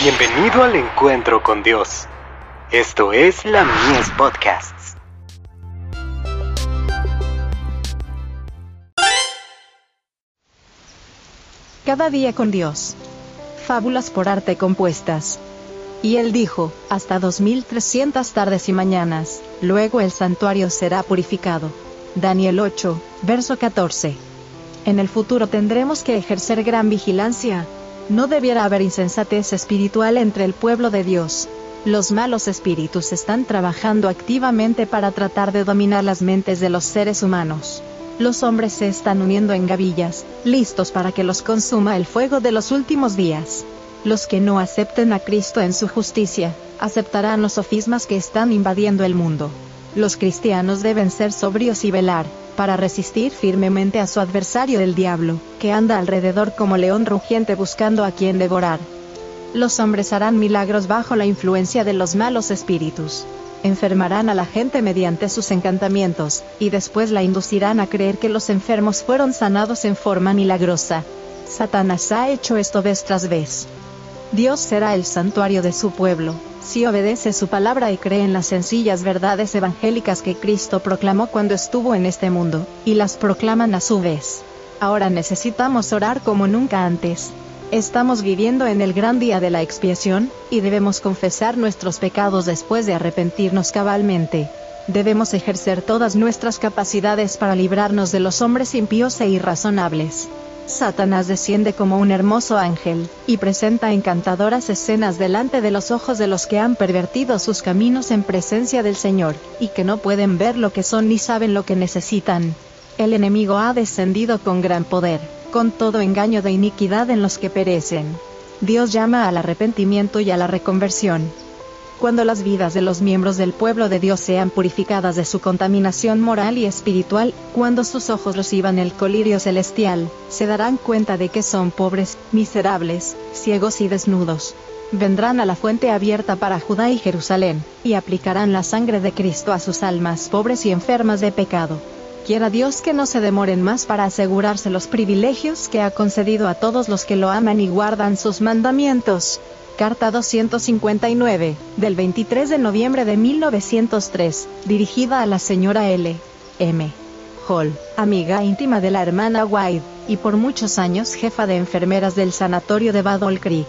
Bienvenido al encuentro con Dios. Esto es la Mies Podcasts. Cada día con Dios. Fábulas por arte compuestas. Y él dijo, hasta 2300 tardes y mañanas, luego el santuario será purificado. Daniel 8, verso 14. En el futuro tendremos que ejercer gran vigilancia. No debiera haber insensatez espiritual entre el pueblo de Dios. Los malos espíritus están trabajando activamente para tratar de dominar las mentes de los seres humanos. Los hombres se están uniendo en gavillas, listos para que los consuma el fuego de los últimos días. Los que no acepten a Cristo en su justicia, aceptarán los sofismas que están invadiendo el mundo. Los cristianos deben ser sobrios y velar, para resistir firmemente a su adversario el diablo, que anda alrededor como león rugiente buscando a quien devorar. Los hombres harán milagros bajo la influencia de los malos espíritus. Enfermarán a la gente mediante sus encantamientos, y después la inducirán a creer que los enfermos fueron sanados en forma milagrosa. Satanás ha hecho esto vez tras vez. Dios será el santuario de su pueblo, si obedece su palabra y cree en las sencillas verdades evangélicas que Cristo proclamó cuando estuvo en este mundo, y las proclaman a su vez. Ahora necesitamos orar como nunca antes. Estamos viviendo en el gran día de la expiación, y debemos confesar nuestros pecados después de arrepentirnos cabalmente. Debemos ejercer todas nuestras capacidades para librarnos de los hombres impíos e irrazonables. Satanás desciende como un hermoso ángel, y presenta encantadoras escenas delante de los ojos de los que han pervertido sus caminos en presencia del Señor, y que no pueden ver lo que son ni saben lo que necesitan. El enemigo ha descendido con gran poder, con todo engaño de iniquidad en los que perecen. Dios llama al arrepentimiento y a la reconversión, cuando las vidas de los miembros del pueblo de Dios sean purificadas de su contaminación moral y espiritual, cuando sus ojos reciban el colirio celestial, se darán cuenta de que son pobres, miserables, ciegos y desnudos. Vendrán a la fuente abierta para Judá y Jerusalén, y aplicarán la sangre de Cristo a sus almas pobres y enfermas de pecado. Quiera Dios que no se demoren más para asegurarse los privilegios que ha concedido a todos los que lo aman y guardan sus mandamientos. Carta 259, del 23 de noviembre de 1903, dirigida a la señora L. M. Hall, amiga íntima de la hermana White, y por muchos años jefa de enfermeras del sanatorio de Battle Creek.